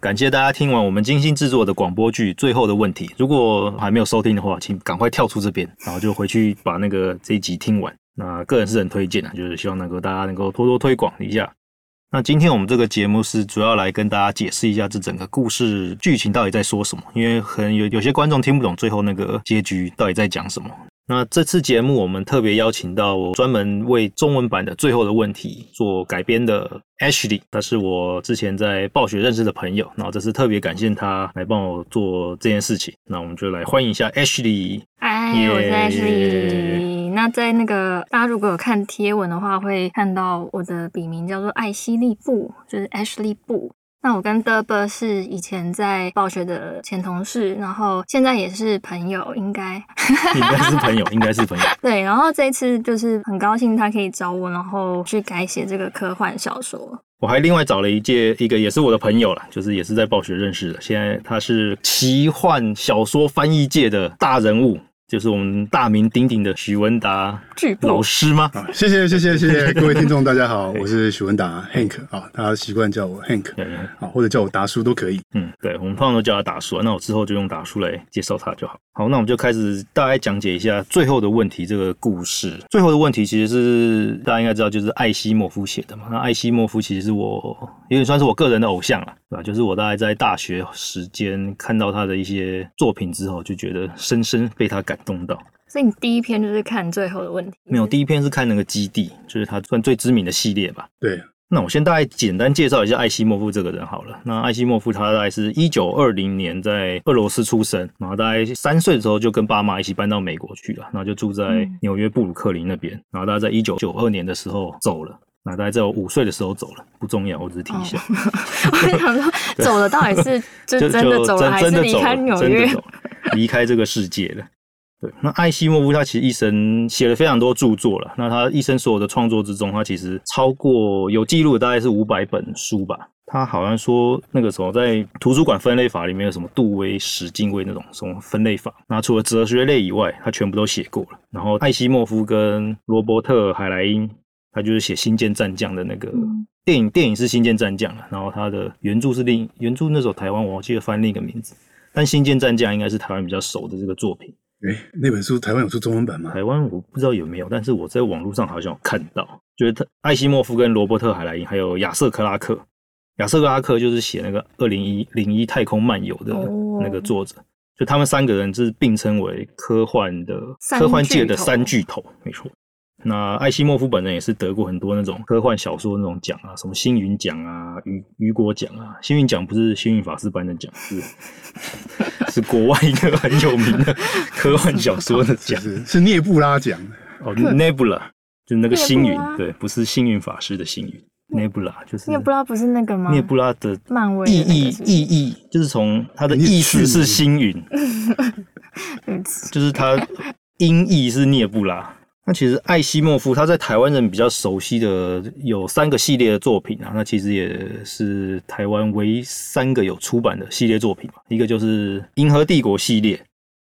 感谢大家听完我们精心制作的广播剧《最后的问题》。如果还没有收听的话，请赶快跳出这边，然后就回去把那个这一集听完。那个人是很推荐的，就是希望能够大家能够多多推广一下。那今天我们这个节目是主要来跟大家解释一下这整个故事剧情到底在说什么，因为可能有有些观众听不懂最后那个结局到底在讲什么。那这次节目我们特别邀请到专门为中文版的《最后的问题》做改编的 Ashley，他是我之前在暴雪认识的朋友，然后这次特别感谢他来帮我做这件事情。那我们就来欢迎一下 Ashley。嗨，我是 Ashley。那在那个大家如果有看贴文的话，会看到我的笔名叫做艾希利布，就是 Ashley 布。那我跟德伯是以前在暴雪的前同事，然后现在也是朋友，应该 应该是朋友，应该是朋友。对，然后这一次就是很高兴他可以找我，然后去改写这个科幻小说。我还另外找了一届一个也是我的朋友了，就是也是在暴雪认识的，现在他是奇幻小说翻译界的大人物。就是我们大名鼎鼎的许文达老师吗？啊，谢谢谢谢谢谢 各位听众，大家好，我是许文达 Hank 啊，大家习惯叫我 Hank 啊，或者叫我达叔都可以。嗯，对，我们通常都叫他达叔，那我之后就用达叔来介绍他就好。好，那我们就开始大概讲解一下最后的问题这个故事。最后的问题其实是大家应该知道，就是艾希莫夫写的嘛。那艾希莫夫其实是我有点算是我个人的偶像了，对吧？就是我大概在大学时间看到他的一些作品之后，就觉得深深被他感。动到，所以你第一篇就是看最后的问题？没有，第一篇是看那个基地，就是他算最知名的系列吧。对，那我先大概简单介绍一下艾希莫夫这个人好了。那艾希莫夫他大概是一九二零年在俄罗斯出生，然后大概三岁的时候就跟爸妈一起搬到美国去了，然后就住在纽约布鲁克林那边。然后大概在一九九二年的时候走了，那大概在我五岁的时候走了，不重要，我只是提一下。我想说，走了到底是就 真的走了，还是离开纽约，离开这个世界了？对，那艾希莫夫他其实一生写了非常多著作了。那他一生所有的创作之中，他其实超过有记录的大概是五百本书吧。他好像说那个时候在图书馆分类法里面有什么杜威、史进威那种什么分类法。那除了哲学类以外，他全部都写过了。然后艾希莫夫跟罗伯特海莱因，他就是写《星舰战将》的那个电影，电影是《星舰战将》了。然后他的原著是另原著那时候台湾我记得翻另一个名字，但《星舰战将》应该是台湾比较熟的这个作品。哎，那本书台湾有出中文版吗？台湾我不知道有没有，但是我在网络上好像有看到，就是他艾希莫夫跟罗伯特海莱因还有亚瑟克拉克，亚瑟克拉克就是写那个二零一零一太空漫游的那个作者，就他们三个人是并称为科幻的科幻界的三巨头，没错。那艾希莫夫本人也是得过很多那种科幻小说那种奖啊，什么星云奖啊、雨雨果奖啊。星云奖不是星云法师颁的奖，是是国外一个很有名的科幻小说的奖，是涅布拉奖。哦，Nebula 就是那个星云，对，不是星云法师的星云，Nebula 就是涅布拉不是那个吗？涅布拉的漫威意义意义就是从它的意思是星云，就是它音译是涅布拉。那其实艾希莫夫他在台湾人比较熟悉的有三个系列的作品啊，那其实也是台湾唯一三个有出版的系列作品嘛。一个就是《银河帝国》系列，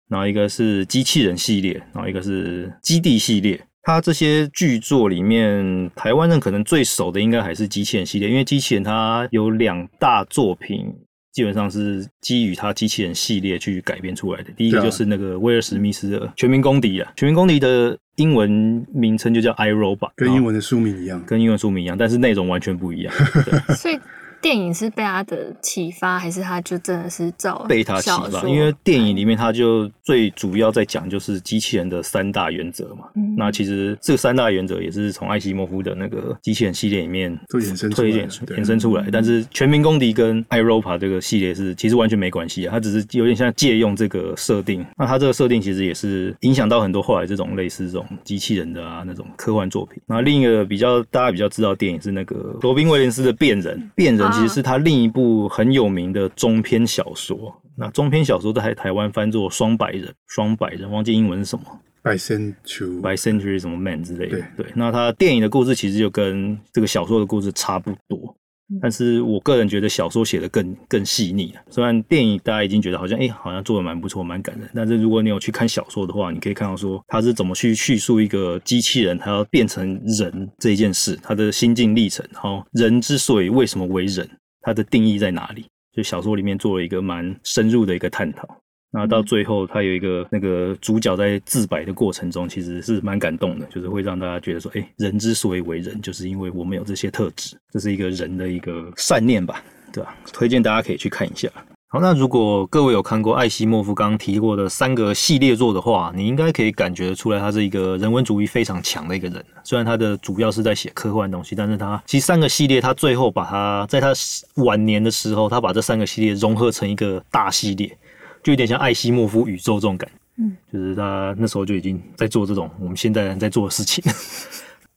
然后一个是机器人系列，然后一个是基地系列。他这些剧作里面，台湾人可能最熟的应该还是机器人系列，因为机器人它有两大作品。基本上是基于他机器人系列去改编出来的。第一个就是那个威尔史密斯的《全民公敌》啊，《全民公敌》的英文名称就叫《I Robot》，跟英文的书名一样，跟英文书名一样，但是内容完全不一样。所以。电影是被他的启发，还是他就真的是照被他启发？因为电影里面他就最主要在讲就是机器人的三大原则嘛。嗯那其实这三大原则也是从艾希莫夫的那个机器人系列里面都衍生推演衍生出来。但是全民公敌跟艾罗帕这个系列是其实完全没关系啊，它只是有点像借用这个设定。那它这个设定其实也是影响到很多后来这种类似这种机器人的啊那种科幻作品。那另一个比较大家比较知道电影是那个罗宾威廉斯的变人，变人。其实是他另一部很有名的中篇小说。那中篇小说在台湾翻作《双百人》，双百人忘记英文是什么，by century by century 什么 man 之类的。对，那他电影的故事其实就跟这个小说的故事差不多。但是我个人觉得小说写的更更细腻了。虽然电影大家已经觉得好像哎，好像做的蛮不错，蛮感人。但是如果你有去看小说的话，你可以看到说他是怎么去叙述一个机器人，他要变成人这一件事，他的心境历程。然后人之所以为什么为人，他的定义在哪里？就小说里面做了一个蛮深入的一个探讨。那到最后，他有一个那个主角在自白的过程中，其实是蛮感动的，就是会让大家觉得说，哎，人之所以为人，就是因为我们有这些特质，这是一个人的一个善念吧，对吧？推荐大家可以去看一下。好，那如果各位有看过艾希莫夫刚刚提过的三个系列作的话，你应该可以感觉出来，他是一个人文主义非常强的一个人。虽然他的主要是在写科幻东西，但是他其实三个系列，他最后把他在他晚年的时候，他把这三个系列融合成一个大系列。就有点像艾希莫夫宇宙这种感，嗯，就是他那时候就已经在做这种我们现代人在做的事情。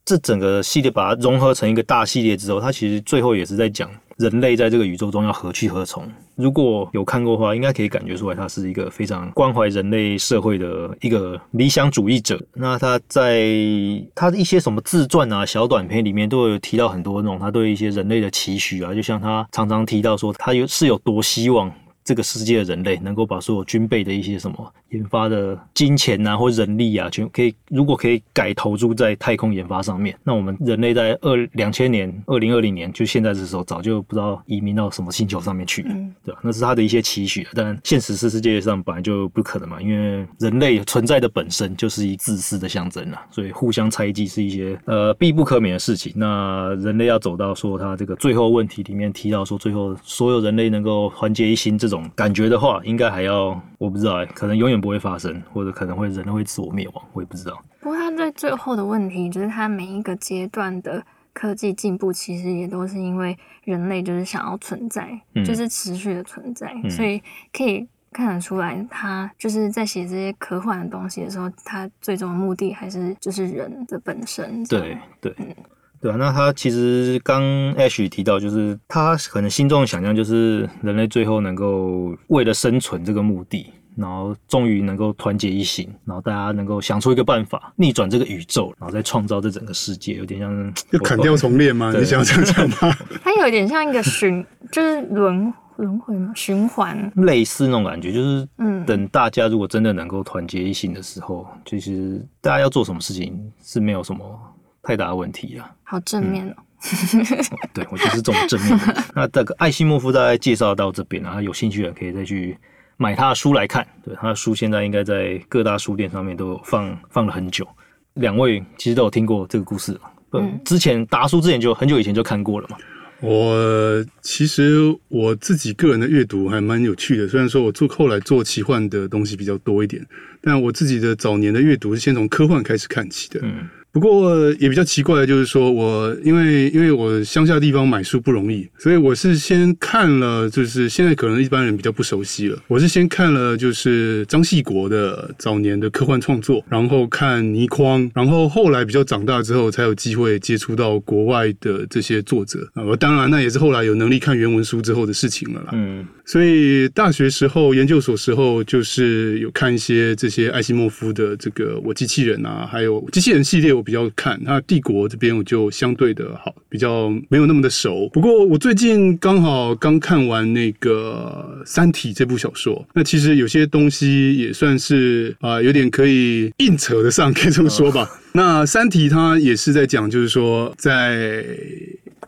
这整个系列把它融合成一个大系列之后，它其实最后也是在讲人类在这个宇宙中要何去何从。如果有看过的话，应该可以感觉出来，他是一个非常关怀人类社会的一个理想主义者。那他在他的一些什么自传啊、小短片里面，都有提到很多那种他对一些人类的期许啊，就像他常常提到说，他有是有多希望。这个世界的人类能够把所有军备的一些什么研发的金钱啊或人力啊，全可以如果可以改投注在太空研发上面，那我们人类在二两千年二零二零年就现在的时候，早就不知道移民到什么星球上面去了，对吧？那是他的一些期许，但现实是世界上本来就不可能嘛，因为人类存在的本身就是一自私的象征啊，所以互相猜忌是一些呃必不可免的事情。那人类要走到说他这个最后问题里面提到说，最后所有人类能够团结一心这种。感觉的话，应该还要我不知道，可能永远不会发生，或者可能会人类会自我灭亡，我也不知道。不过他在最后的问题，就是他每一个阶段的科技进步，其实也都是因为人类就是想要存在，就是持续的存在，所以可以看得出来，他就是在写这些科幻的东西的时候，他最终的目的还是就是人的本身。对对。对啊，那他其实刚 Ash 提到，就是他可能心中的想象，就是人类最后能够为了生存这个目的，然后终于能够团结一心，然后大家能够想出一个办法逆转这个宇宙，然后再创造这整个世界，有点像就砍掉重练吗？你想要这样讲吗？它有点像一个循，就是轮轮回吗？循环类似那种感觉，就是嗯，等大家如果真的能够团结一心的时候，其实大家要做什么事情是没有什么。太大的问题了，好正面哦。对，我就是这种正面。那这个艾西莫夫大概介绍到这边啊，有兴趣的可以再去买他的书来看。对，他的书现在应该在各大书店上面都有放放了很久。两位其实都有听过这个故事，嗯，之前达叔之前就很久以前就看过了嘛。我其实我自己个人的阅读还蛮有趣的，虽然说我做后来做奇幻的东西比较多一点，但我自己的早年的阅读是先从科幻开始看起的。嗯。不过也比较奇怪的就是说，我因为因为我乡下地方买书不容易，所以我是先看了，就是现在可能一般人比较不熟悉了。我是先看了就是张系国的早年的科幻创作，然后看倪匡，然后后来比较长大之后才有机会接触到国外的这些作者啊。当然，那也是后来有能力看原文书之后的事情了啦。嗯，所以大学时候、研究所时候，就是有看一些这些艾西莫夫的这个《我机器人》啊，还有机器人系列。我比较看那帝国这边，我就相对的好，比较没有那么的熟。不过我最近刚好刚看完那个《三体》这部小说，那其实有些东西也算是啊，有点可以硬扯得上，可以这么说吧。那《三体》它也是在讲，就是说在。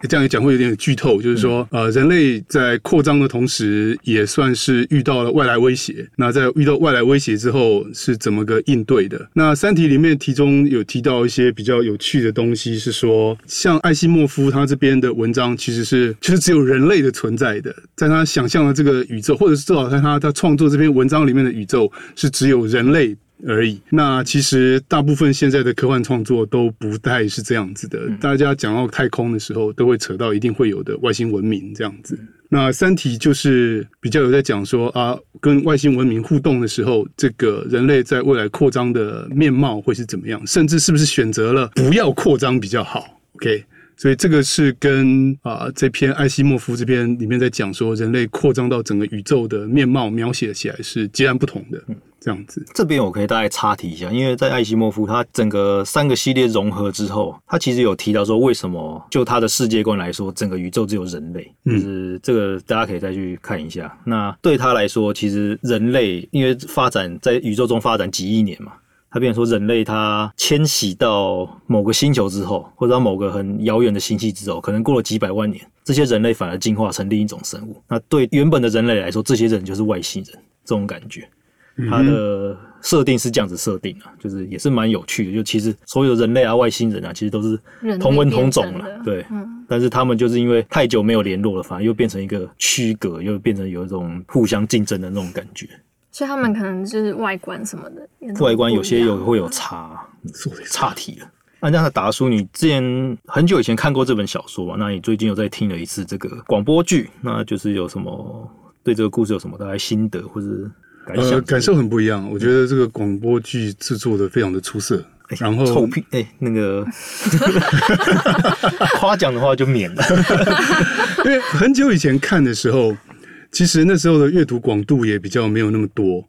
这样讲会有点剧透，就是说，呃，人类在扩张的同时，也算是遇到了外来威胁。那在遇到外来威胁之后，是怎么个应对的？那《三体》里面其中有提到一些比较有趣的东西，是说，像艾西莫夫他这边的文章，其实是其实只有人类的存在的，在他想象的这个宇宙，或者是至少在他他创作这篇文章里面的宇宙，是只有人类。而已。那其实大部分现在的科幻创作都不太是这样子的。大家讲到太空的时候，都会扯到一定会有的外星文明这样子。那《三体》就是比较有在讲说啊，跟外星文明互动的时候，这个人类在未来扩张的面貌会是怎么样，甚至是不是选择了不要扩张比较好？OK，所以这个是跟啊这篇艾西莫夫这篇里面在讲说人类扩张到整个宇宙的面貌描写起来是截然不同的。这样子，这边我可以大概插题一下，因为在艾希莫夫他整个三个系列融合之后，他其实有提到说，为什么就他的世界观来说，整个宇宙只有人类，就是这个大家可以再去看一下。那对他来说，其实人类因为发展在宇宙中发展几亿年嘛，他变成说人类他迁徙到某个星球之后，或者到某个很遥远的星系之后，可能过了几百万年，这些人类反而进化成另一种生物。那对原本的人类来说，这些人就是外星人，这种感觉。它的设定是这样子设定的，就是也是蛮有趣的。就其实所有人类啊、外星人啊，其实都是同文同种了，对。但是他们就是因为太久没有联络了，反而又变成一个区隔，又变成有一种互相竞争的那种感觉。所以他们可能就是外观什么的，外观有些有会有差，差题了。那这样的达叔，你之前很久以前看过这本小说嘛？那你最近有再听了一次这个广播剧，那就是有什么对这个故事有什么大概心得或者？呃，感受很不一样。我觉得这个广播剧制作的非常的出色。然后臭屁哎，那个 夸奖的话就免了。因为很久以前看的时候，其实那时候的阅读广度也比较没有那么多，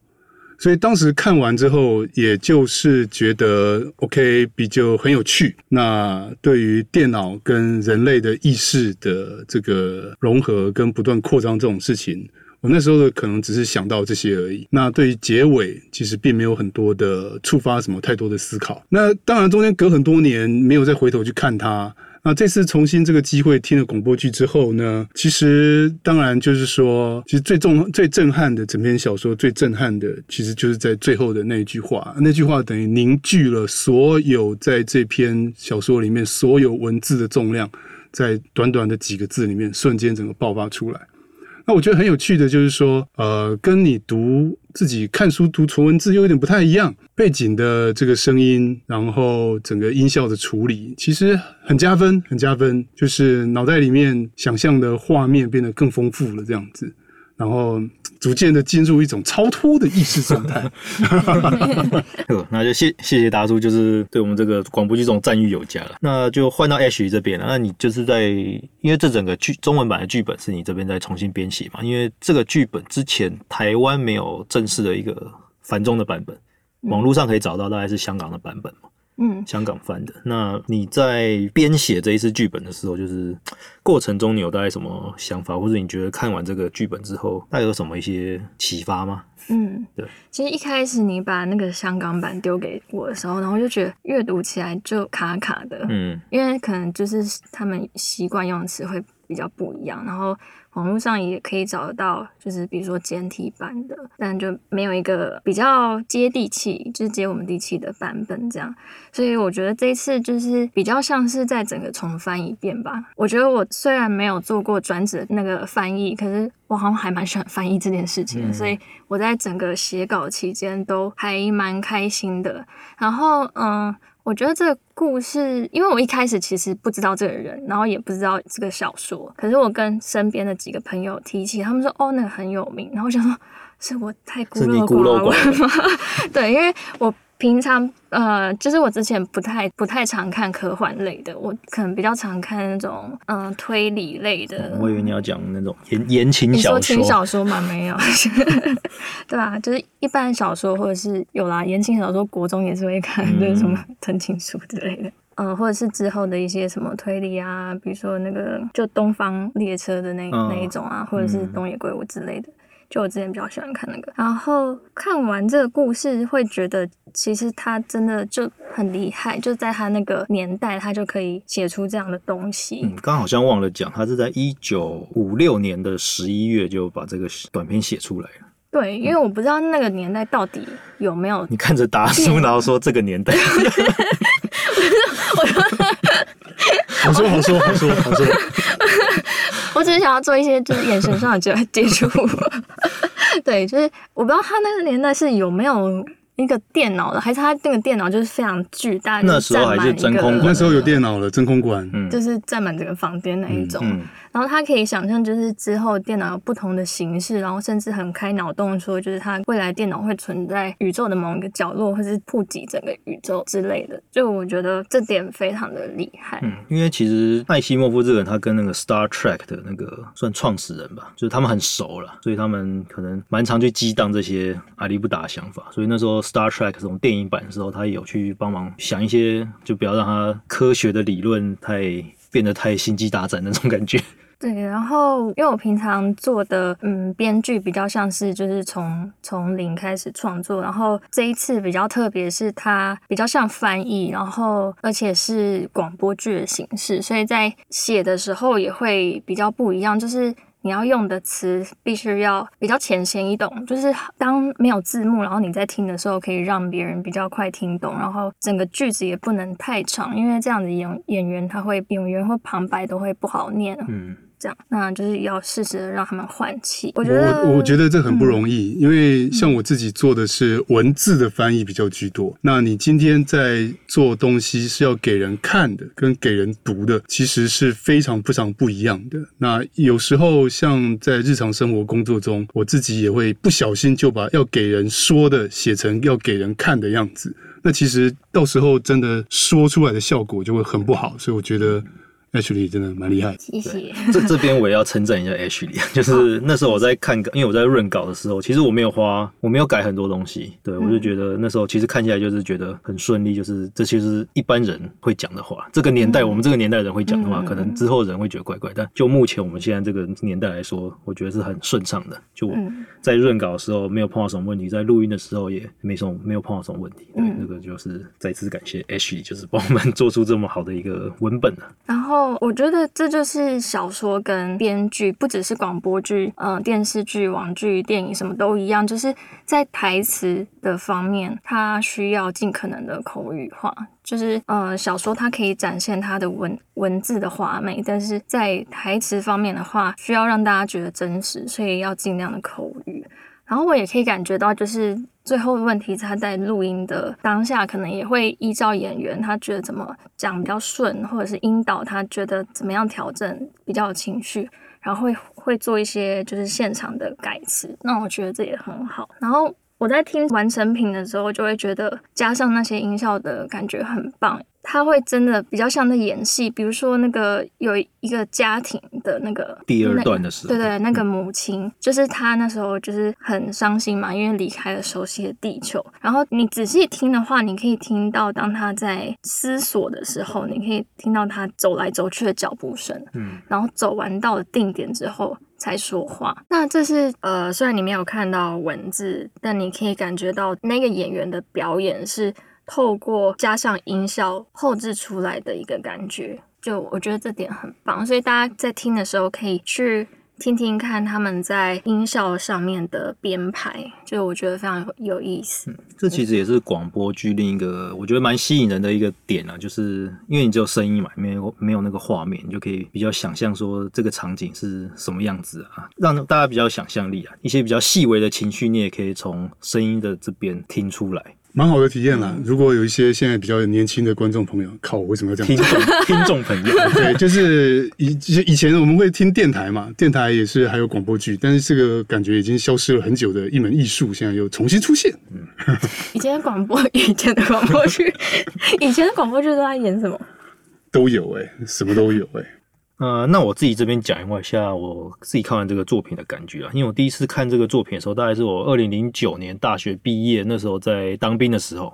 所以当时看完之后，也就是觉得 OK，比较很有趣。那对于电脑跟人类的意识的这个融合跟不断扩张这种事情。我那时候的可能只是想到这些而已。那对于结尾，其实并没有很多的触发什么太多的思考。那当然中间隔很多年没有再回头去看它。那这次重新这个机会听了广播剧之后呢，其实当然就是说，其实最重最震撼的整篇小说最震撼的，其实就是在最后的那一句话。那句话等于凝聚了所有在这篇小说里面所有文字的重量，在短短的几个字里面瞬间整个爆发出来。那我觉得很有趣的，就是说，呃，跟你读自己看书读纯文字又有点不太一样，背景的这个声音，然后整个音效的处理，其实很加分，很加分，就是脑袋里面想象的画面变得更丰富了，这样子。然后逐渐的进入一种超脱的意识状态。那就谢谢谢达叔，就是对我们这个广播剧这种赞誉有加了。那就换到 H 这边了。那你就是在，因为这整个剧中文版的剧本是你这边在重新编写嘛？因为这个剧本之前台湾没有正式的一个繁中的版本，网络上可以找到，大概是香港的版本嘛。嗯，香港翻的。那你在编写这一次剧本的时候，就是过程中你有大概什么想法，或者你觉得看完这个剧本之后，大概有什么一些启发吗？嗯，对。其实一开始你把那个香港版丢给我的时候，然后就觉得阅读起来就卡卡的。嗯，因为可能就是他们习惯用词会比较不一样，然后。网络上也可以找得到，就是比如说简体版的，但就没有一个比较接地气，就是接我们地气的版本这样。所以我觉得这一次就是比较像是在整个重翻一遍吧。我觉得我虽然没有做过转职那个翻译，可是我好像还蛮喜欢翻译这件事情的，所以我在整个写稿期间都还蛮开心的。然后，嗯。我觉得这个故事，因为我一开始其实不知道这个人，然后也不知道这个小说，可是我跟身边的几个朋友提起，他们说哦，那个很有名，然后我想说，是我太孤陋寡闻吗？对，因为我。平常呃，就是我之前不太不太常看科幻类的，我可能比较常看那种嗯推理类的。我以为你要讲那种言言情小说。你说轻小说吗？没有，对吧？就是一般小说或者是有啦，言情小说国中也是会看，就是什么藤情书之类的，嗯，或者是之后的一些什么推理啊，比如说那个就东方列车的那那一种啊，或者是东野圭吾之类的。就我之前比较喜欢看那个，然后看完这个故事，会觉得其实他真的就很厉害，就在他那个年代，他就可以写出这样的东西。嗯，刚好像忘了讲，他是在一九五六年的十一月就把这个短篇写出来了。对，因为我不知道那个年代到底有没有。你看着达叔，然后说这个年代。我说，好说好说好说好说。我只是想要做一些就是眼神上的接接触，对，就是我不知道他那个年代是有没有一个电脑的，还是他那个电脑就是非常巨大，那时候还是真空，那时候有电脑了，真空管，就是占满整个房间那一种。然后他可以想象，就是之后电脑有不同的形式，然后甚至很开脑洞说，就是他未来电脑会存在宇宙的某一个角落，或是普及整个宇宙之类的。就我觉得这点非常的厉害。嗯，因为其实艾希莫夫这个人，他跟那个 Star Trek 的那个算创始人吧，就是他们很熟了，所以他们可能蛮常去激荡这些阿里不达的想法。所以那时候 Star Trek 这种电影版的时候，他也有去帮忙想一些，就不要让他科学的理论太变得太心机大战那种感觉。对，然后因为我平常做的嗯编剧比较像是就是从从零开始创作，然后这一次比较特别是它比较像翻译，然后而且是广播剧的形式，所以在写的时候也会比较不一样，就是你要用的词必须要比较浅显易懂，就是当没有字幕，然后你在听的时候可以让别人比较快听懂，然后整个句子也不能太长，因为这样子演演员他会演员或旁白都会不好念。嗯。这样，那就是要适时的让他们换气。我觉得，我我觉得这很不容易，因为像我自己做的是文字的翻译比较居多。那你今天在做东西是要给人看的，跟给人读的，其实是非常非常不一样的。那有时候像在日常生活工作中，我自己也会不小心就把要给人说的写成要给人看的样子。那其实到时候真的说出来的效果就会很不好。所以我觉得。Ashley 真的蛮厉害，谢谢。这这边我也要称赞一下 Ashley，就是那时候我在看，因为我在润稿的时候，其实我没有花，我没有改很多东西，对我就觉得那时候其实看起来就是觉得很顺利，就是这其实一般人会讲的话，这个年代我们这个年代人会讲的话，可能之后人会觉得怪怪，但就目前我们现在这个年代来说，我觉得是很顺畅的。就我在润稿的时候没有碰到什么问题，在录音的时候也没什么没有碰到什么问题。对，那个就是再次感谢 Ashley，就是帮我们做出这么好的一个文本然后。我觉得这就是小说跟编剧，不只是广播剧，嗯，电视剧、网剧、电影什么都一样，就是在台词的方面，它需要尽可能的口语化。就是呃，小说它可以展现它的文文字的华美，但是在台词方面的话，需要让大家觉得真实，所以要尽量的口语。然后我也可以感觉到，就是最后的问题，他在录音的当下，可能也会依照演员他觉得怎么讲比较顺，或者是引导他觉得怎么样调整比较有情绪，然后会会做一些就是现场的改词。那我觉得这也很好。然后我在听完成品的时候，就会觉得加上那些音效的感觉很棒。他会真的比较像在演戏，比如说那个有一个家庭的那个第二段的时候，对对，那个母亲就是他那时候就是很伤心嘛，因为离开了熟悉的地球。然后你仔细听的话，你可以听到当他在思索的时候，你可以听到他走来走去的脚步声，嗯，然后走完到了定点之后才说话。那这是呃，虽然你没有看到文字，但你可以感觉到那个演员的表演是。透过加上音效后置出来的一个感觉，就我觉得这点很棒，所以大家在听的时候可以去听听看他们在音效上面的编排，就我觉得非常有意思。这其实也是广播剧另一个我觉得蛮吸引人的一个点啊，就是因为你只有声音嘛，没有没有那个画面，你就可以比较想象说这个场景是什么样子啊，让大家比较想象力啊，一些比较细微的情绪你也可以从声音的这边听出来。蛮好的体验啦。如果有一些现在比较年轻的观众朋友，靠，我为什么要这样？听众听众朋友，对，就是以以前我们会听电台嘛，电台也是还有广播剧，但是这个感觉已经消失了很久的一门艺术，现在又重新出现。嗯，以前的广播，以前的广播剧，以前的广播剧都在演什么？都有哎，什么都有哎。呃，那我自己这边讲一下我自己看完这个作品的感觉啊。因为我第一次看这个作品的时候，大概是我二零零九年大学毕业那时候，在当兵的时候。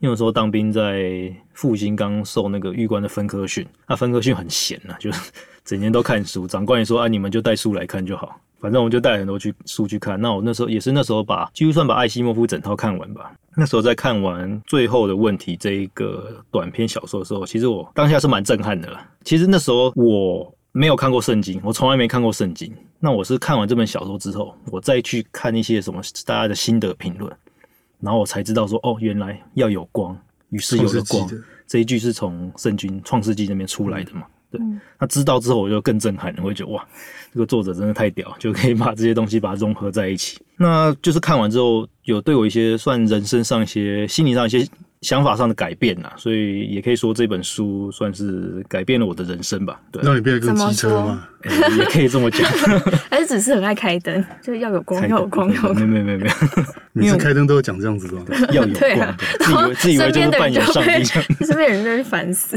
因为那时候当兵在复兴，刚受那个狱官的分科训，那分科训很闲呐，就是 整天都看书。长官也说啊，你们就带书来看就好。反正我就带很多去书去看。那我那时候也是那时候把几乎算把艾希莫夫整套看完吧。那时候在看完最后的问题这一个短篇小说的时候，其实我当下是蛮震撼的啦。其实那时候我没有看过圣经，我从来没看过圣经。那我是看完这本小说之后，我再去看一些什么大家的心得评论，然后我才知道说，哦，原来要有光，于是有了光。这一句是从圣经创世纪那边出来的嘛？对。那知道之后，我就更震撼了，我会觉得哇，这个作者真的太屌，就可以把这些东西把它融合在一起。那就是看完之后，有对我一些算人生上一些、心理上一些。想法上的改变呐，所以也可以说这本书算是改变了我的人生吧。对，让你变得更机车吗？也可以这么讲。还是只是很爱开灯，就要有光，要有光，要有没没没有，每次开灯都要讲这样子的，要有光，自以为自以为就是扮演上帝，身边人就会烦死。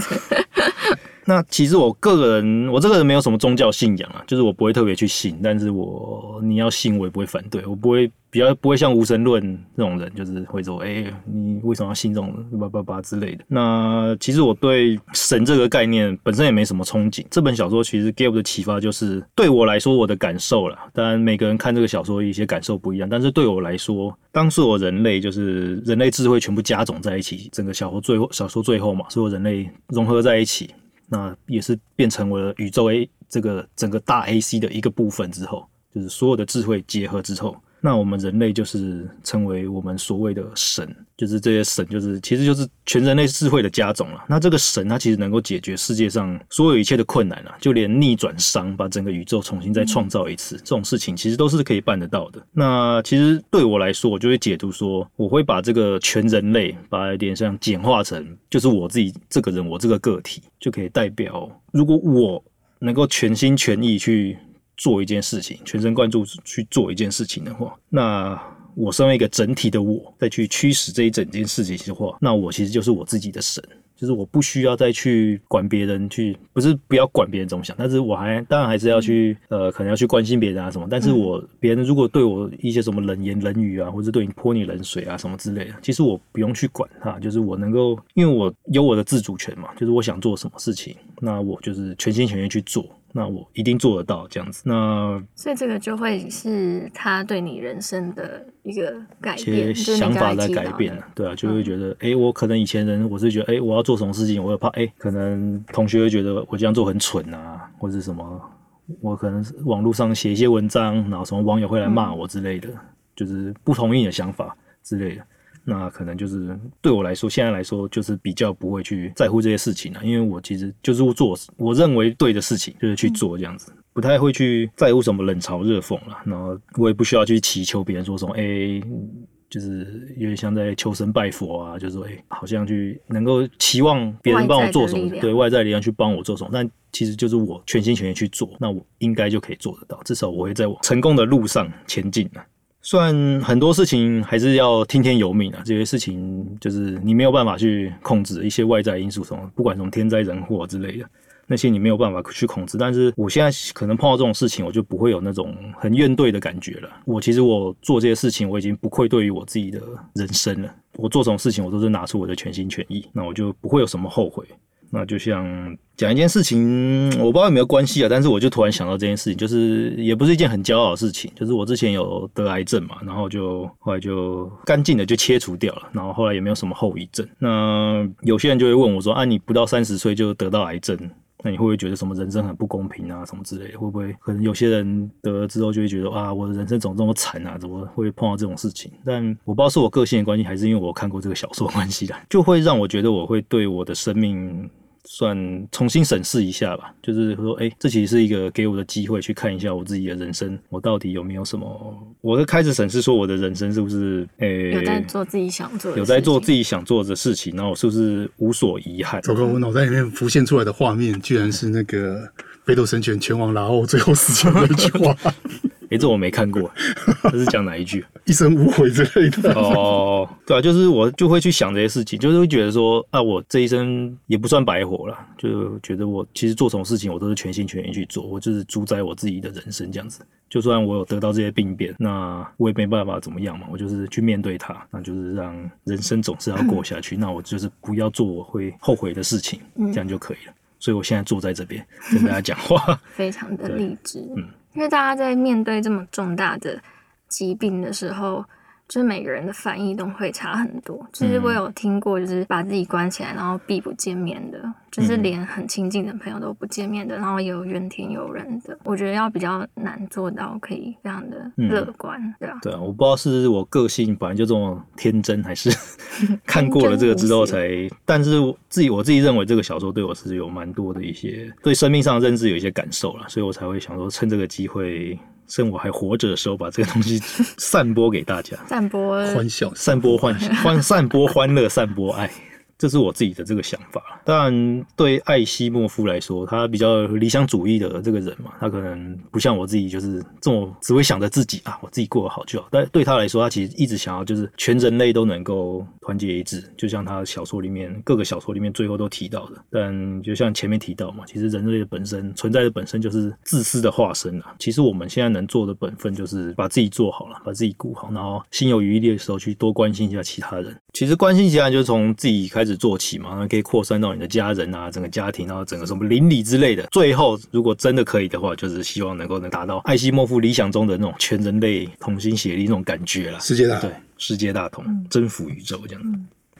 那其实我个人，我这个人没有什么宗教信仰啊，就是我不会特别去信，但是我你要信我也不会反对，我不会。比较不会像无神论那种人，就是会说，哎，你为什么要信这种叭叭叭之类的。那其实我对神这个概念本身也没什么憧憬。这本小说其实给我的启发就是，对我来说我的感受了。当然每个人看这个小说一些感受不一样，但是对我来说，当所有人类就是人类智慧全部加总在一起，整个小说最后小说最后嘛，所有人类融合在一起，那也是变成为了宇宙 A 这个整个大 A C 的一个部分之后，就是所有的智慧结合之后。那我们人类就是成为我们所谓的神，就是这些神，就是其实就是全人类智慧的加总了。那这个神，它其实能够解决世界上所有一切的困难了，就连逆转伤，把整个宇宙重新再创造一次，这种事情其实都是可以办得到的。那其实对我来说，我就会解读说，我会把这个全人类，把有点像简化成，就是我自己这个人，我这个个体，就可以代表，如果我能够全心全意去。做一件事情，全神贯注去做一件事情的话，那我身为一个整体的我，再去驱使这一整件事情的话，那我其实就是我自己的神，就是我不需要再去管别人，去不是不要管别人怎么想，但是我还当然还是要去呃，可能要去关心别人啊什么。但是我别人如果对我一些什么冷言冷语啊，或者对你泼你冷水啊什么之类的，其实我不用去管他，就是我能够，因为我有我的自主权嘛，就是我想做什么事情，那我就是全心全意去做。那我一定做得到这样子。那所以这个就会是他对你人生的一个改变，想法在改变对啊，就会觉得，哎，我可能以前人我是觉得，哎，我要做什么事情，我会怕，哎，可能同学会觉得我这样做很蠢啊，或者什么，我可能网络上写一些文章，然后什么网友会来骂我之类的，就是不同意你的想法之类的。那可能就是对我来说，现在来说就是比较不会去在乎这些事情了，因为我其实就是做我认为对的事情，就是去做这样子，不太会去在乎什么冷嘲热讽了。然后我也不需要去祈求别人说什么，哎，就是有点像在求神拜佛啊，就是说，哎，好像去能够期望别人帮我做什么，对外在力量去帮我做什么，但其实就是我全心全意去做，那我应该就可以做得到，至少我会在我成功的路上前进了。算很多事情还是要听天由命啊，这些事情就是你没有办法去控制一些外在因素，什么不管什么天灾人祸之类的，那些你没有办法去控制。但是我现在可能碰到这种事情，我就不会有那种很怨怼的感觉了。我其实我做这些事情，我已经不愧对于我自己的人生了。我做什么事情，我都是拿出我的全心全意，那我就不会有什么后悔。那就像讲一件事情，我不知道有没有关系啊，但是我就突然想到这件事情，就是也不是一件很骄傲的事情，就是我之前有得癌症嘛，然后就后来就干净的就切除掉了，然后后来也没有什么后遗症。那有些人就会问我说：“啊，你不到三十岁就得到癌症？”那你会不会觉得什么人生很不公平啊，什么之类的？会不会可能有些人得了之后就会觉得啊，我的人生怎么这么惨啊？怎么会碰到这种事情？但我不知道是我个性的关系，还是因为我看过这个小说关系的，就会让我觉得我会对我的生命。算重新审视一下吧，就是说，哎，这其实是一个给我的机会，去看一下我自己的人生，我到底有没有什么？我会开始审视，说我的人生是不是，诶，有在做自己想做，有在做自己想做的事情，然后我是不是无所遗憾？糟糕，我脑袋里面浮现出来的画面，居然是那个《北斗神拳》拳王然后最后死前的一句话。哎，这我没看过，这是讲哪一句？一生无悔之类的。哦，对啊，就是我就会去想这些事情，就是会觉得说，啊，我这一生也不算白活了，就觉得我其实做什么事情，我都是全心全意去做，我就是主宰我自己的人生这样子。就算我有得到这些病变，那我也没办法怎么样嘛，我就是去面对它，那就是让人生总是要过下去，那我就是不要做我会后悔的事情，这样就可以了。所以我现在坐在这边跟大家讲话，非常的励志，嗯。因为大家在面对这么重大的疾病的时候。就是每个人的反应都会差很多。其实我有听过，就是把自己关起来，然后避不见面的，就是连很亲近的朋友都不见面的，然后也有怨天尤人的。我觉得要比较难做到可以非常的乐观，对啊？对啊，我不知道是我个性本来就这么天真，还是 看过了这个之后才。但是自己我自己认为这个小说对我是有蛮多的一些对生命上的认知有一些感受了，所以我才会想说趁这个机会。趁我还活着的时候，把这个东西散播给大家，散播欢笑，散播欢欢，散播欢乐，散播爱。这是我自己的这个想法。当然，对艾希莫夫来说，他比较理想主义的这个人嘛，他可能不像我自己，就是这么只会想着自己啊，我自己过得好就好。但对他来说，他其实一直想要就是全人类都能够团结一致，就像他小说里面各个小说里面最后都提到的。但就像前面提到嘛，其实人类的本身存在的本身就是自私的化身啊。其实我们现在能做的本分就是把自己做好了，把自己顾好，然后心有余力的时候去多关心一下其他人。其实关心其他人就是从自己开始做起嘛，那可以扩散到你的家人啊，整个家庭，然后整个什么邻里之类的。最后，如果真的可以的话，就是希望能够能达到艾希莫夫理想中的那种全人类同心协力那种感觉啦。世界大对世界大同，征服宇宙这样子。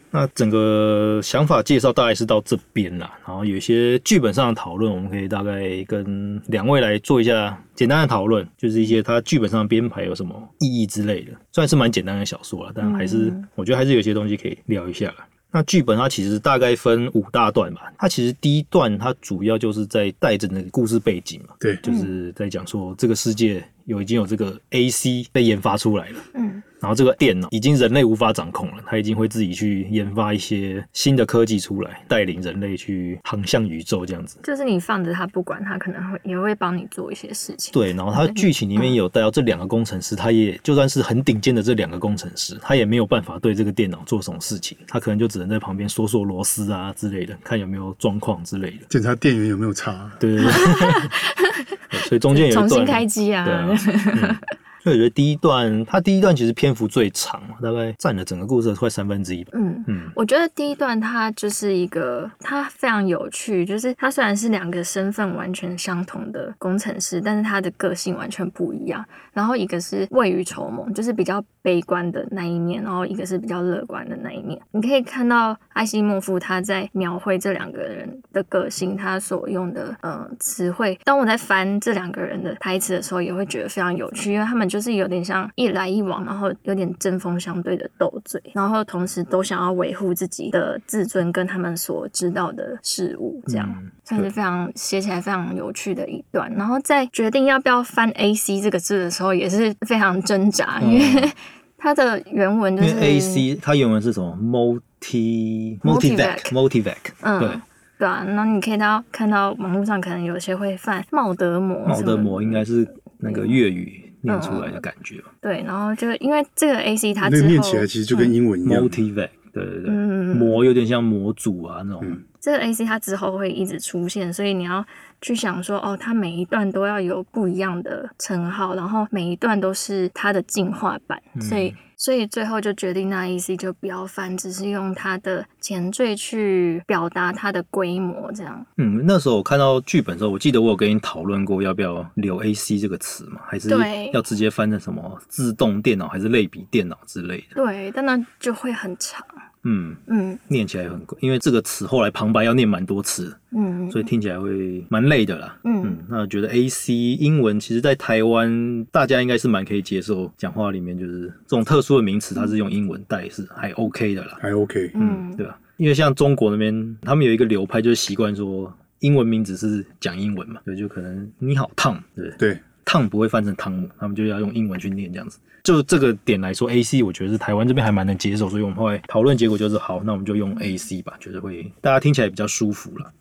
那整个想法介绍大概是到这边啦，然后有一些剧本上的讨论，我们可以大概跟两位来做一下简单的讨论，就是一些它剧本上的编排有什么意义之类的。虽然是蛮简单的小说了，但还是我觉得还是有些东西可以聊一下。那剧本它其实大概分五大段吧，它其实第一段它主要就是在带着那个故事背景嘛，对，就是在讲说这个世界有已经有这个 A C 被研发出来了，嗯。然后这个电脑已经人类无法掌控了，它已经会自己去研发一些新的科技出来，带领人类去航向宇宙这样子。就是你放着它不管，它可能会也会帮你做一些事情。对，然后它剧情里面有带到这两个工程师，他也就算是很顶尖的这两个工程师，他也没有办法对这个电脑做什么事情，他可能就只能在旁边说说螺丝啊之类的，看有没有状况之类的，检查电源有没有差。对对对，所以中间有重新开机啊。我觉得第一段，它第一段其实篇幅最长，大概占了整个故事的快三分之一吧。嗯嗯，我觉得第一段它就是一个，它非常有趣，就是它虽然是两个身份完全相同的工程师，但是他的个性完全不一样。然后一个是未雨绸缪，就是比较悲观的那一面，然后一个是比较乐观的那一面。你可以看到艾希莫夫他在描绘这两个人的个性，他所用的呃词汇。当我在翻这两个人的台词的时候，也会觉得非常有趣，因为他们就。就是有点像一来一往，然后有点针锋相对的斗嘴，然后同时都想要维护自己的自尊跟他们所知道的事物，这样算是非常写起来非常有趣的一段。然后在决定要不要翻 A C 这个字的时候，也是非常挣扎，因为 它的原文就是 A C，它原文是什么？Multi Multivac Multivac，嗯，对对啊。那你可以到看到网络上可能有些会犯茂德摩，茂德摩应该是那个粤语。念出来的感觉，对，然后就因为这个 A C 它念起来其实就跟英文一样，motivate，对对对，模有点像模组啊那种。这个 A C 它之后会一直出现，所以你要去想说，哦，它每一段都要有不一样的称号，然后每一段都是它的进化版，所以。所以最后就决定那 A C 就不要翻，只是用它的前缀去表达它的规模，这样。嗯，那时候我看到剧本的时候，我记得我有跟你讨论过要不要留 A C 这个词嘛，还是要直接翻成什么自动电脑还是类比电脑之类的？对，但那就会很长。嗯嗯，念起来很贵，因为这个词后来旁白要念蛮多次，嗯，所以听起来会蛮累的啦。嗯，嗯那我觉得 A C 英文其实，在台湾大家应该是蛮可以接受，讲话里面就是这种特殊的名词，它是用英文带是还 OK 的啦，还 OK，嗯，对吧？因为像中国那边，他们有一个流派，就是习惯说英文名字是讲英文嘛，对，就可能你好烫，对对。烫不会翻成汤姆，他们就要用英文去念这样子。就这个点来说，A C 我觉得是台湾这边还蛮能接受，所以我们后来讨论结果就是好，那我们就用 A C 吧，觉得会大家听起来比较舒服了。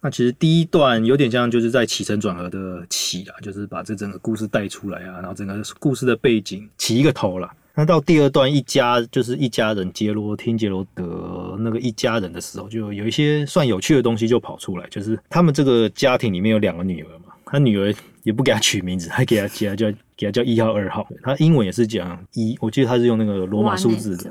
那其实第一段有点像就是在起承转合的起啊，就是把这整个故事带出来啊，然后整个故事的背景起一个头了。那到第二段一家就是一家人杰罗听杰罗德那个一家人的时候，就有一些算有趣的东西就跑出来，就是他们这个家庭里面有两个女儿嘛，他女儿。也不给他取名字，还给他给他叫给他叫一号二号。他英文也是讲一，我记得他是用那个罗马数字，对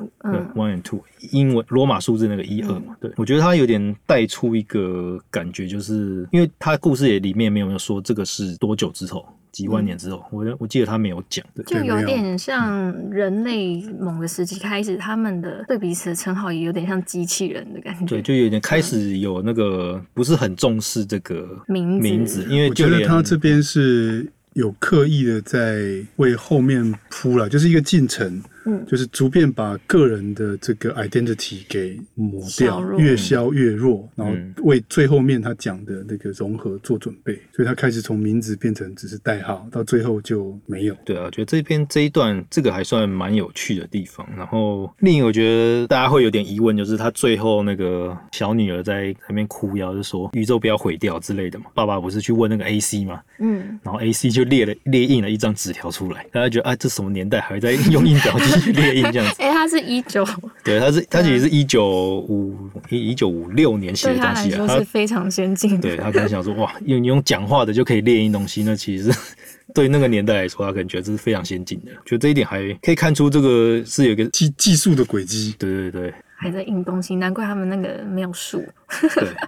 ，one and two，英文罗马数字那个一二嘛。对，我觉得他有点带出一个感觉，就是因为他故事也里面没有说这个是多久之后。几万年之后，我我记得他没有讲，就有点像人类某个时期开始，他们的对彼此的称号也有点像机器人的感觉。对，就有点开始有那个不是很重视这个名名字，因为觉得他这边是有刻意的在为后面铺了，就是一个进程。嗯，就是逐渐把个人的这个 identity 给抹掉，越消越弱，然后为最后面他讲的那个融合做准备。所以他开始从名字变成只是代号，到最后就没有。对啊，我觉得这篇这一段这个还算蛮有趣的地方。然后另一个我觉得大家会有点疑问，就是他最后那个小女儿在那边哭腰，就说宇宙不要毁掉之类的嘛。爸爸不是去问那个 AC 嘛，嗯，然后 AC 就列了列印了一张纸条出来，大家觉得啊，这什么年代还在用印表机列印这样子？哎，他是一九，对，他是他其实是一九五一九五六年写的东西啊，他是非常先进。对他可能想说，哇，用用讲话的就可以列印东西，那其实 对那个年代来说，他可能觉得这是非常先进的。觉得这一点还可以看出这个是有一个技技术的轨迹。对对对，还在印东西，难怪他们那个没有数。对。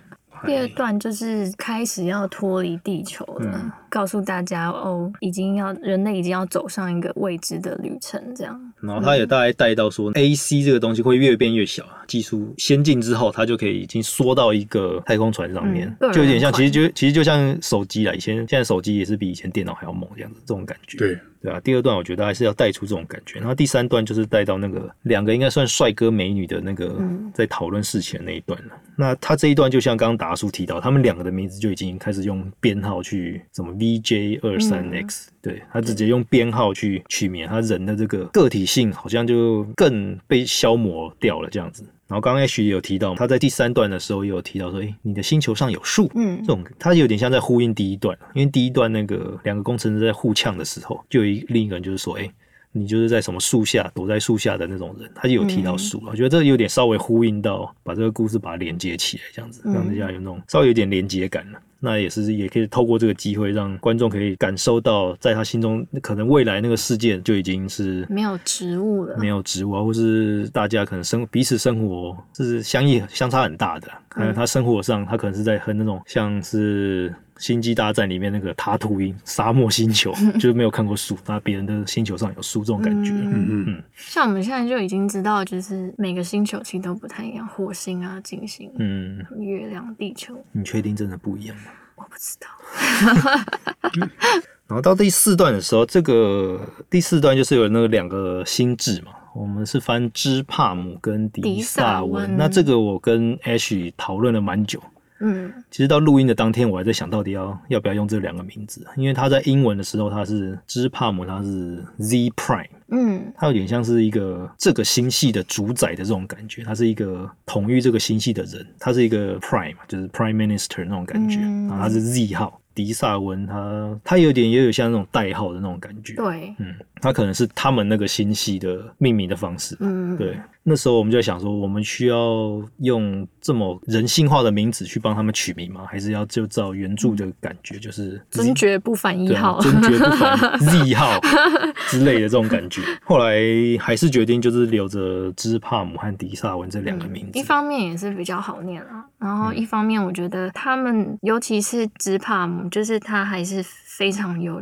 第二段就是开始要脱离地球了，告诉大家哦，已经要人类已经要走上一个未知的旅程，这样。然后他也大概带到说，A C 这个东西会越变越小啊，技术先进之后，它就可以已经缩到一个太空船上面，就有点像，其实就其实就像手机了，以前现在手机也是比以前电脑还要猛这样子，这种感觉。对。对啊，第二段我觉得还是要带出这种感觉，然后第三段就是带到那个两个应该算帅哥美女的那个在讨论事情的那一段了。那他这一段就像刚刚达叔提到，他们两个的名字就已经开始用编号去什么 VJ 二三 X，对他直接用编号去取名，他人的这个个体性好像就更被消磨掉了这样子。然后刚刚 H 也有提到，他在第三段的时候也有提到说，哎，你的星球上有树，嗯，这种他有点像在呼应第一段，因为第一段那个两个工程师在互呛的时候，就有一另一个人就是说，哎，你就是在什么树下躲在树下的那种人，他就有提到树了，我觉得这有点稍微呼应到，把这个故事把它连接起来，这样子让大家有那种稍微有点连接感了。那也是，也可以透过这个机会，让观众可以感受到，在他心中，可能未来那个世界就已经是没有植物了，没有植物啊，或是大家可能生彼此生活是相异相差很大的。还有他生活上，他可能是在和那种像是。星际大战里面那个塔图因沙漠星球，就是没有看过树，那别人的星球上有树，这种感觉。嗯嗯嗯。像我们现在就已经知道，就是每个星球其实都不太一样，火星啊、金星、嗯、月亮、地球。你确定真的不一样吗？我不知道。然后到第四段的时候，这个第四段就是有那个两个心智嘛，我们是翻芝帕姆跟迪萨文。那这个我跟 Ash 讨论了蛮久。嗯，其实到录音的当天，我还在想到底要要不要用这两个名字，因为他在英文的时候他是芝帕姆，他是 Z Prime，嗯，他有点像是一个这个星系的主宰的这种感觉，他是一个统御这个星系的人，他是一个 Prime，就是 Prime Minister 那种感觉，然后他是 Z 号。迪萨文，他他有点也有像那种代号的那种感觉，对，嗯，他可能是他们那个星系的命名的方式，嗯，对。那时候我们就在想说，我们需要用这么人性化的名字去帮他们取名吗？还是要就照原著的感觉，就是尊爵不凡一号，尊爵不凡 Z 号之类的这种感觉。后来还是决定就是留着芝帕姆和迪萨文这两个名字，一方面也是比较好念啊，然后一方面我觉得他们，尤其是芝帕姆，就是他还是非常有。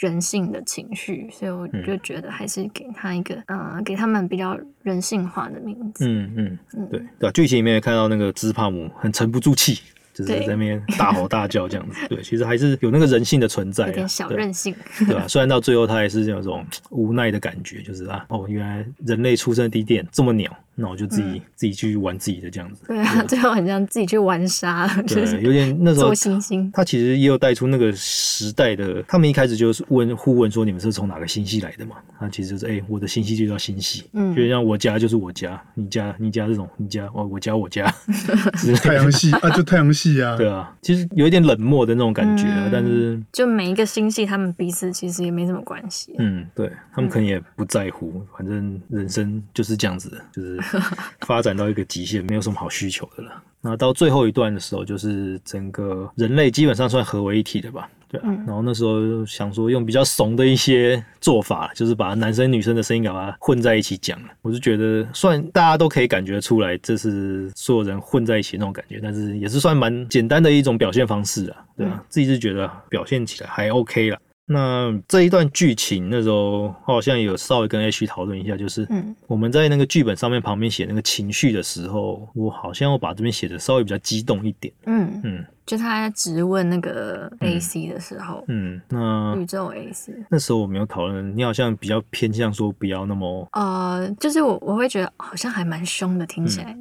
人性的情绪，所以我就觉得还是给他一个，呃，给他们比较人性化的名字。嗯嗯嗯，对对剧情里面也看到那个芝帕姆很沉不住气。就是在那边 大吼大叫这样子，对，其实还是有那个人性的存在，有点小任性，对吧？虽然到最后他还是有种无奈的感觉，就是啊，哦，原来人类出生的地点这么鸟，那我就自己自己去玩自己的这样子。对啊，最后很像自己去玩沙，对，有点那时候做星星。他其实也有带出那个时代的，他们一开始就是问互问说你们是从哪个星系来的嘛？他其实就是哎，我的星系就叫星系，嗯，就像我家就是我家，你家你家这种你家哦，我家我家，太阳系啊，就太阳系啊，对啊。其实有一点冷漠的那种感觉啊，但是就每一个星系，他们彼此其实也没什么关系。嗯，对他们可能也不在乎，反正人生就是这样子的，就是 发展到一个极限，没有什么好需求的了。那到最后一段的时候，就是整个人类基本上算合为一体的吧。对啊，然后那时候想说用比较怂的一些做法，就是把男生女生的声音给它混在一起讲了。我就觉得，算大家都可以感觉出来，这是所有人混在一起那种感觉，但是也是算蛮简单的一种表现方式啊。对啊，自己是觉得表现起来还 OK 了。那这一段剧情那时候好像有稍微跟 H 讨论一下，就是我们在那个剧本上面旁边写那个情绪的时候，我好像要把这边写的稍微比较激动一点。嗯嗯。就他在质问那个 AC 的时候，嗯，那宇宙 AC 那时候我没有讨论，你好像比较偏向说不要那么，呃，就是我我会觉得好像还蛮凶的，听起来。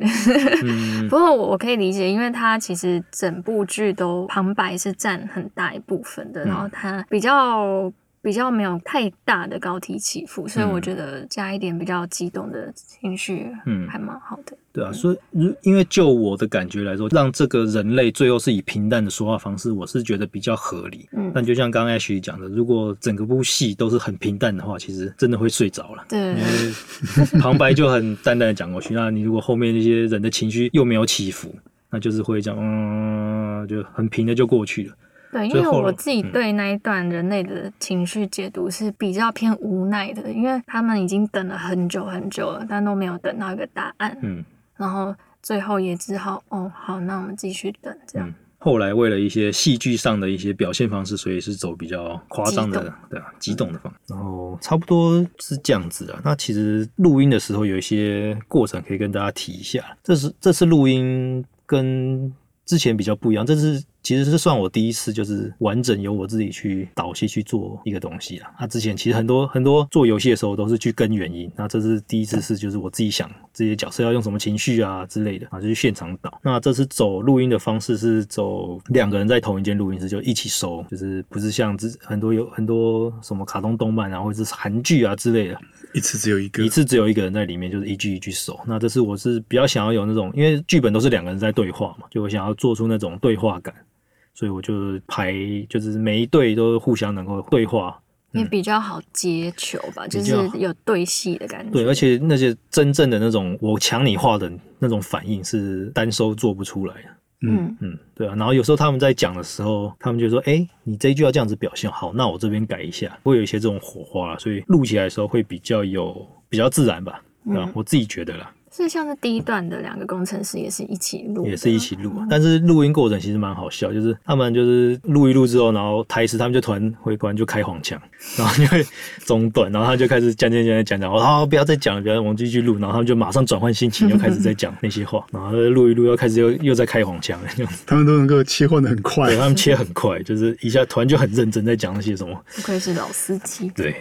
不过我我可以理解，因为他其实整部剧都旁白是占很大一部分的，嗯。然后他比较比较没有太大的高低起伏，所以我嗯觉得加一点比较激动的情绪，嗯还蛮好的。对啊，所以如因为就我的感觉来说，让这个人类最后是以平淡的说话方式，我是觉得比较合理。嗯但就像刚刚 Ash 讲的，如果整个部戏都是很平淡的话，其实真的会睡着了。对因为 旁白就很淡淡的讲过去，那你如果后面那些人的情绪又没有起伏，那就是会这样，嗯，就很平的就过去了。对，因为我自己嗯对那一段人类的情绪解读是比较偏无奈的，因为他们已经等了很久很久了，但都没有等到一个答案，嗯然后最后也只好哦，好，那我们继续等这样。嗯。后来为了一些戏剧上的一些表现方式，所以是走比较夸张的，对啊，激动的方式。然后差不多是这样子啊。那其实录音的时候有一些过程可以跟大家提一下。这是这次录音跟之前比较不一样，这是其实是算我第一次就是完整由我自己去导戏去做一个东西啊。那之前其实很多很多做游戏的时候都是去跟原因，那这是第一次是就是我自己想这些角色要用什么情绪啊之类的啊，就去现场导。那这次走录音的方式是走两个人在同一间录音室就一起收，就是不是像之很多有很多什么卡通动漫啊或者是韩剧啊之类的，一次只有一个，一次只有一个人在里面，就是一句一句收。那这次我是比较想要有那种，因为剧本都是两个人在对话嘛，就我想要做出那种对话感，所以我就排就是每一队都互相能够对话。也比较好接球吧，就是有对戏的感觉。对，而且那些真正的那种我抢你话的那种反应是单收做不出来的。嗯，嗯，对啊。然后有时候他们在讲的时候，他们就说：“哎、你这一句要这样子表现，好，那我这边改一下。”会有一些这种火花，所以录起来的时候会比较有比较自然吧。对吧、嗯我自己觉得啦。所以像是第一段的两个工程师也是一起录，也是一起录啊，但是录音过程其实蛮好笑，就是他们就是录一录之后，然后台词他们就突然会突然就开黄腔，然后就会中断，然后他就开始讲讲讲讲讲，我好不要再讲了，不要我们继续录，然后他们就马上转换心情，又开始在讲那些话，然后录一录又开始又又在开黄腔，这样子，他们都能够切换的很快对，他们切很快，就是一下突然就很认真在讲那些什么，不愧是老司机。对，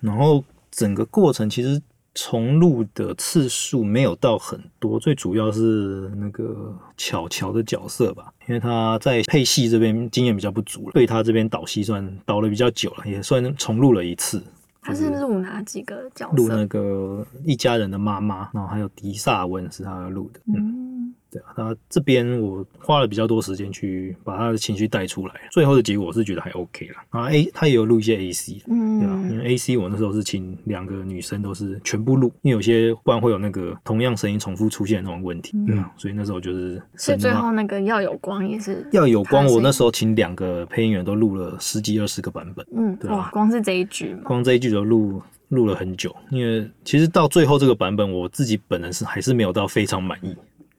然后整个过程其实重录的次数没有到很多，最主要是那个巧乔的角色吧，因为他在配戏这边经验比较不足了，对他这边导戏算导了比较久了，也算重录了一次。他是录哪几个角色录那？个一家人的妈妈，然后还有迪萨文是他录的，嗯，嗯，对啊，那这边我花了比较多时间去把他的情绪带出来，最后的结果我是觉得还 OK 啦。啊 A 他也有录一些 AC，嗯对啊，因嗯，为 AC 我那时候是请两个女生都是全部录，因为有些不然会有那个同样声音重复出现的那种问题，对啊，所以那时候就是所以最后那个要有光也是要有光，我那时候请两个配音员都录了十几二十个版本，嗯，对啊哇，光是这一句嘛，光这一句就录录了很久，因为其实到最后这个版本，我自己本人是还是没有到非常满意，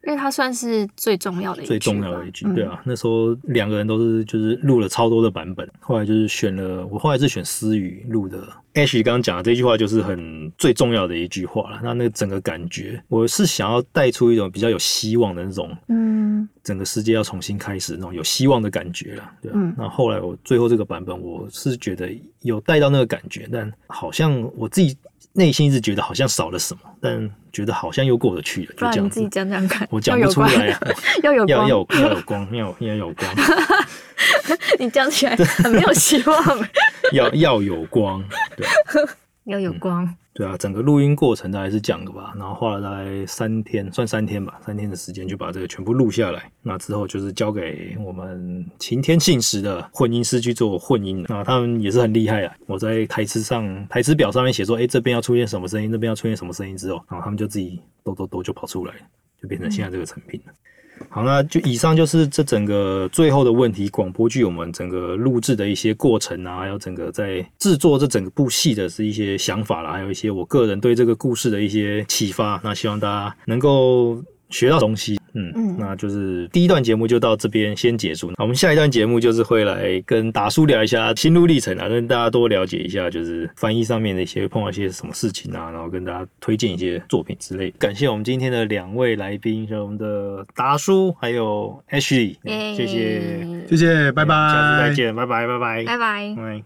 因为它算是最重要的一句最重要的一句，嗯对啊，那时候两个人都是就是录了超多的版本，后来就是选了，我后来是选思雨录的。Ash 刚刚讲的这句话就是很最重要的一句话了，那那个整个感觉，我是想要带出一种比较有希望的那种，嗯，整个世界要重新开始那种有希望的感觉了，对啊。嗯那后来我最后这个版本，我是觉得有带到那个感觉，但好像我自己内心一直觉得好像少了什么，但觉得好像又过得去了，就这样子。你自己。讲讲看，我讲不出来啊，要有光，要要有要有光，要有要有光，你讲起来很没有希望，要要有光，对。要有光，对啊，整个录音过程大概是讲的吧，然后花了大概三天，算三天吧，三天的时间就把这个全部录下来。那之后就是交给我们晴天信实的混音师去做混音。那他们也是很厉害啊！我在台词上台词表上面写说，哎，这边要出现什么声音，那边要出现什么声音之后，然后他们就自己抖抖抖就跑出来，就变成现在这个成品了。好，那就以上就是这整个最后的问题广播剧我们整个录制的一些过程啊，还有整个在制作这整个部戏的是一些想法啦，还有一些我个人对这个故事的一些启发。那希望大家能够学到东西。嗯嗯，那就是第一段节目就到这边先结束。那我们下一段节目就是会来跟达叔聊一下心路历程啊，跟大家多了解一下，就是翻译上面的一些碰到一些什么事情啊，然后跟大家推荐一些作品之类。感谢我们今天的两位来宾，是我们的达叔还有 Ashley，谢谢，谢谢，拜拜，下次再见，拜拜，拜拜，拜拜，拜。